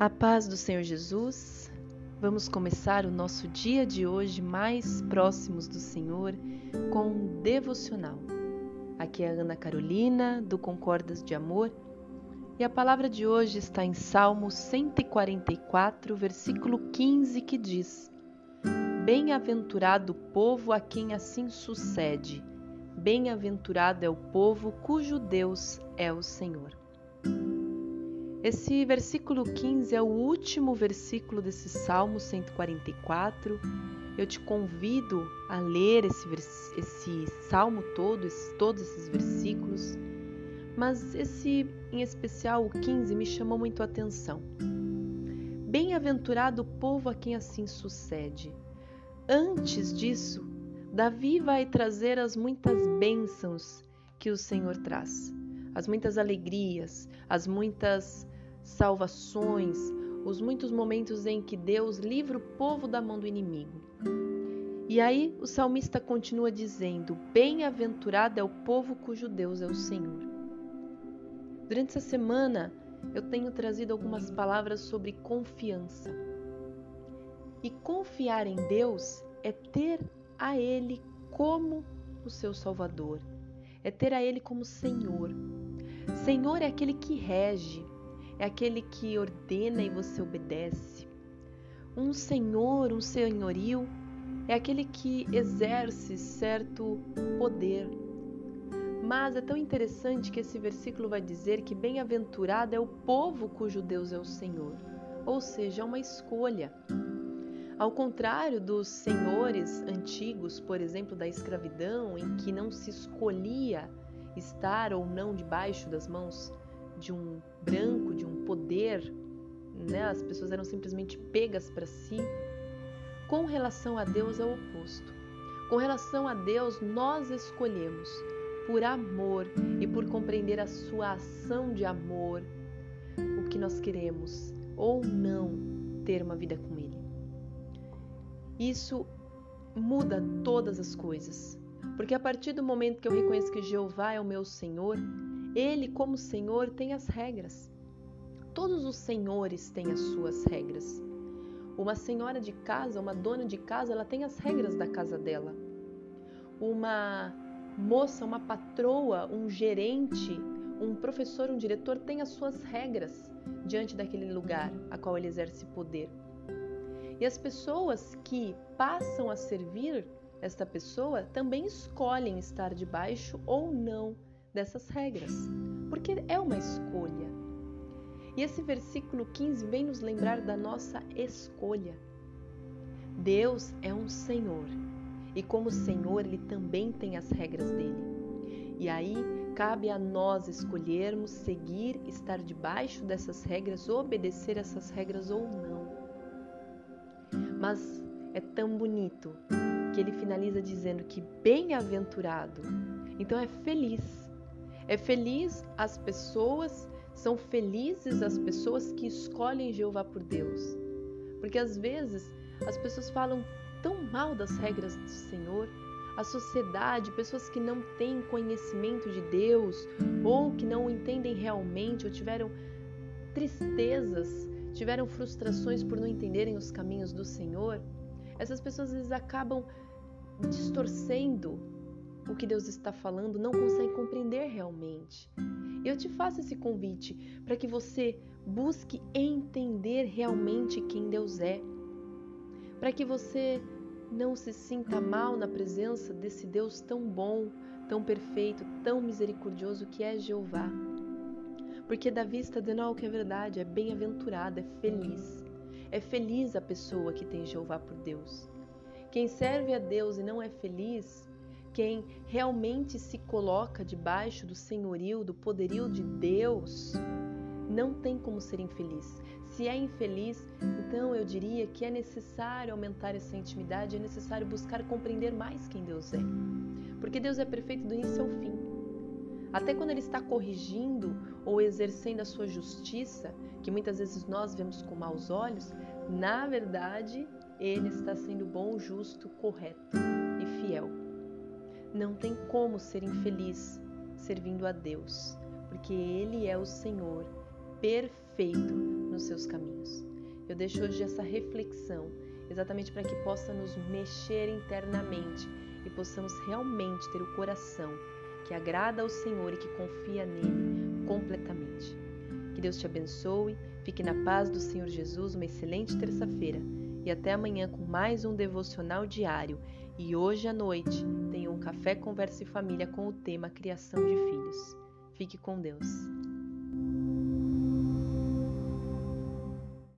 A paz do Senhor Jesus. Vamos começar o nosso dia de hoje mais próximos do Senhor com um devocional. Aqui é a Ana Carolina, do Concordas de Amor, e a palavra de hoje está em Salmo 144, versículo 15, que diz: Bem-aventurado o povo a quem assim sucede, bem-aventurado é o povo cujo Deus é o Senhor. Esse versículo 15 é o último versículo desse Salmo 144. Eu te convido a ler esse, esse salmo todo, todos esses versículos, mas esse em especial, o 15, me chamou muito a atenção. Bem-aventurado o povo a quem assim sucede. Antes disso, Davi vai trazer as muitas bênçãos que o Senhor traz, as muitas alegrias, as muitas salvações, os muitos momentos em que Deus livra o povo da mão do inimigo. E aí o salmista continua dizendo: Bem-aventurado é o povo cujo Deus é o Senhor. Durante essa semana, eu tenho trazido algumas palavras sobre confiança. E confiar em Deus é ter a Ele como o seu Salvador, é ter a Ele como Senhor. Senhor é aquele que rege, é aquele que ordena e você obedece. Um senhor, um senhorio, é aquele que exerce certo poder. Mas é tão interessante que esse versículo vai dizer que bem-aventurado é o povo cujo Deus é o Senhor, ou seja, é uma escolha. Ao contrário dos senhores antigos, por exemplo, da escravidão, em que não se escolhia estar ou não debaixo das mãos de um branco, de um poder, né? As pessoas eram simplesmente pegas para si. Com relação a Deus é o oposto. Com relação a Deus, nós escolhemos por amor e por compreender a sua ação de amor o que nós queremos ou não ter uma vida com Ele. Isso muda todas as coisas, porque a partir do momento que eu reconheço que Jeová é o meu Senhor, ele, como Senhor, tem as regras. Todos os senhores têm as suas regras. Uma senhora de casa, uma dona de casa, ela tem as regras da casa dela. Uma moça, uma patroa, um gerente, um professor, um diretor tem as suas regras diante daquele lugar a qual ele exerce poder. E as pessoas que passam a servir esta pessoa também escolhem estar debaixo ou não dessas regras, porque é uma escolha. E esse versículo 15 vem nos lembrar da nossa escolha. Deus é um Senhor e, como Senhor, Ele também tem as regras dele. E aí cabe a nós escolhermos seguir, estar debaixo dessas regras, obedecer essas regras ou não. Mas é tão bonito que ele finaliza dizendo que bem-aventurado, então é feliz é feliz as pessoas, são felizes as pessoas que escolhem Jeová por Deus. Porque às vezes as pessoas falam tão mal das regras do Senhor, a sociedade, pessoas que não têm conhecimento de Deus ou que não entendem realmente ou tiveram tristezas, tiveram frustrações por não entenderem os caminhos do Senhor, essas pessoas acabam distorcendo o que Deus está falando, não consegue compreender realmente. Eu te faço esse convite para que você busque entender realmente quem Deus é, para que você não se sinta mal na presença desse Deus tão bom, tão perfeito, tão misericordioso que é Jeová. Porque Davi está dizendo algo que é verdade, é bem-aventurado, é feliz. É feliz a pessoa que tem Jeová por Deus. Quem serve a Deus e não é feliz, quem realmente se coloca debaixo do senhorio, do poderio de Deus, não tem como ser infeliz. Se é infeliz, então eu diria que é necessário aumentar essa intimidade, é necessário buscar compreender mais quem Deus é. Porque Deus é perfeito do início ao fim. Até quando Ele está corrigindo ou exercendo a sua justiça, que muitas vezes nós vemos com maus olhos, na verdade, Ele está sendo bom, justo, correto e fiel. Não tem como ser infeliz servindo a Deus, porque Ele é o Senhor perfeito, nos seus caminhos. Eu deixo hoje essa reflexão exatamente para que possa nos mexer internamente e possamos realmente ter o coração que agrada ao Senhor e que confia nele completamente. Que Deus te abençoe, fique na paz do Senhor Jesus, uma excelente terça-feira e até amanhã com mais um devocional diário. E hoje à noite tenho um café conversa e família com o tema criação de filhos. Fique com Deus.